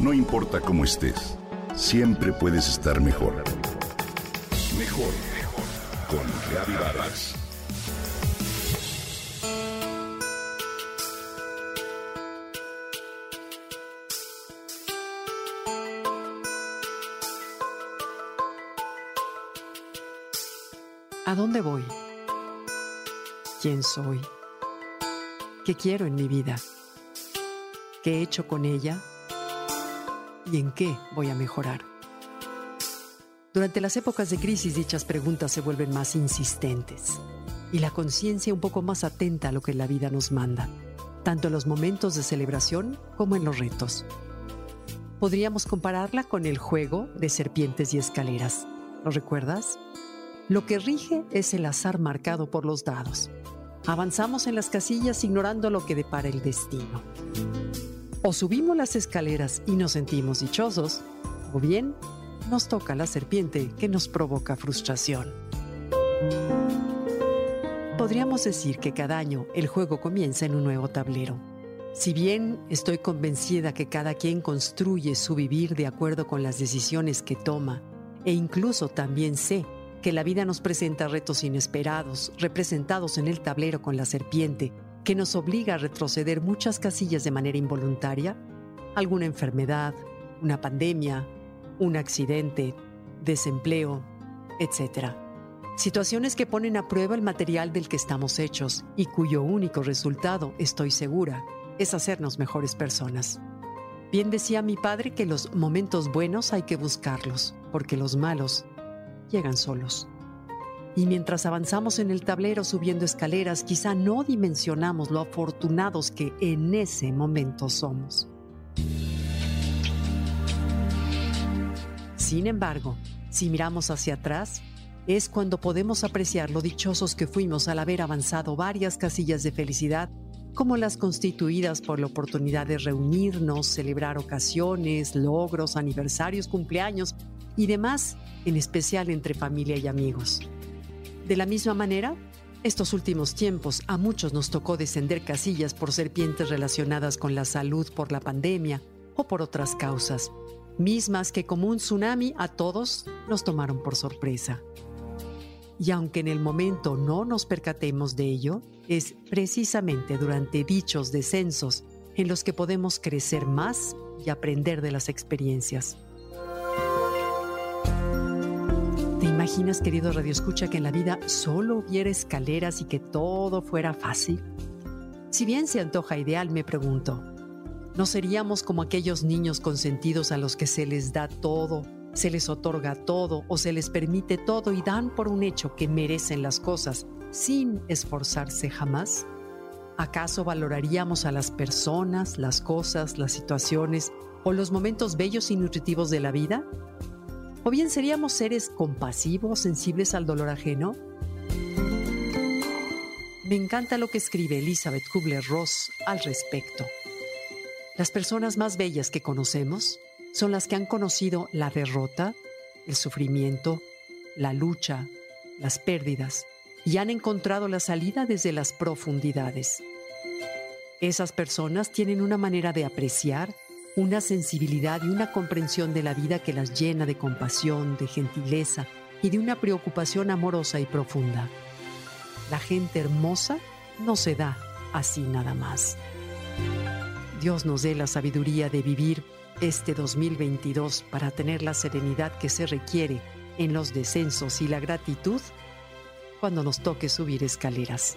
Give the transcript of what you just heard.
No importa cómo estés, siempre puedes estar mejor. Mejor, mejor. Con Reavivadas. ¿A dónde voy? ¿Quién soy? ¿Qué quiero en mi vida? ¿Qué he hecho con ella? ¿Y en qué voy a mejorar? Durante las épocas de crisis dichas preguntas se vuelven más insistentes y la conciencia un poco más atenta a lo que la vida nos manda, tanto en los momentos de celebración como en los retos. Podríamos compararla con el juego de serpientes y escaleras. ¿Lo recuerdas? Lo que rige es el azar marcado por los dados. Avanzamos en las casillas ignorando lo que depara el destino. O subimos las escaleras y nos sentimos dichosos, o bien nos toca la serpiente que nos provoca frustración. Podríamos decir que cada año el juego comienza en un nuevo tablero. Si bien estoy convencida que cada quien construye su vivir de acuerdo con las decisiones que toma, e incluso también sé que la vida nos presenta retos inesperados, representados en el tablero con la serpiente, que nos obliga a retroceder muchas casillas de manera involuntaria, alguna enfermedad, una pandemia, un accidente, desempleo, etc. Situaciones que ponen a prueba el material del que estamos hechos y cuyo único resultado, estoy segura, es hacernos mejores personas. Bien decía mi padre que los momentos buenos hay que buscarlos, porque los malos llegan solos. Y mientras avanzamos en el tablero subiendo escaleras, quizá no dimensionamos lo afortunados que en ese momento somos. Sin embargo, si miramos hacia atrás, es cuando podemos apreciar lo dichosos que fuimos al haber avanzado varias casillas de felicidad, como las constituidas por la oportunidad de reunirnos, celebrar ocasiones, logros, aniversarios, cumpleaños y demás, en especial entre familia y amigos. De la misma manera, estos últimos tiempos a muchos nos tocó descender casillas por serpientes relacionadas con la salud por la pandemia o por otras causas, mismas que como un tsunami a todos nos tomaron por sorpresa. Y aunque en el momento no nos percatemos de ello, es precisamente durante dichos descensos en los que podemos crecer más y aprender de las experiencias. ¿Te imaginas, querido Radio Escucha, que en la vida solo hubiera escaleras y que todo fuera fácil? Si bien se antoja ideal, me pregunto, ¿no seríamos como aquellos niños consentidos a los que se les da todo, se les otorga todo o se les permite todo y dan por un hecho que merecen las cosas sin esforzarse jamás? ¿Acaso valoraríamos a las personas, las cosas, las situaciones o los momentos bellos y nutritivos de la vida? ¿O bien seríamos seres compasivos, sensibles al dolor ajeno? Me encanta lo que escribe Elizabeth Kubler-Ross al respecto. Las personas más bellas que conocemos son las que han conocido la derrota, el sufrimiento, la lucha, las pérdidas y han encontrado la salida desde las profundidades. Esas personas tienen una manera de apreciar, una sensibilidad y una comprensión de la vida que las llena de compasión, de gentileza y de una preocupación amorosa y profunda. La gente hermosa no se da así nada más. Dios nos dé la sabiduría de vivir este 2022 para tener la serenidad que se requiere en los descensos y la gratitud cuando nos toque subir escaleras.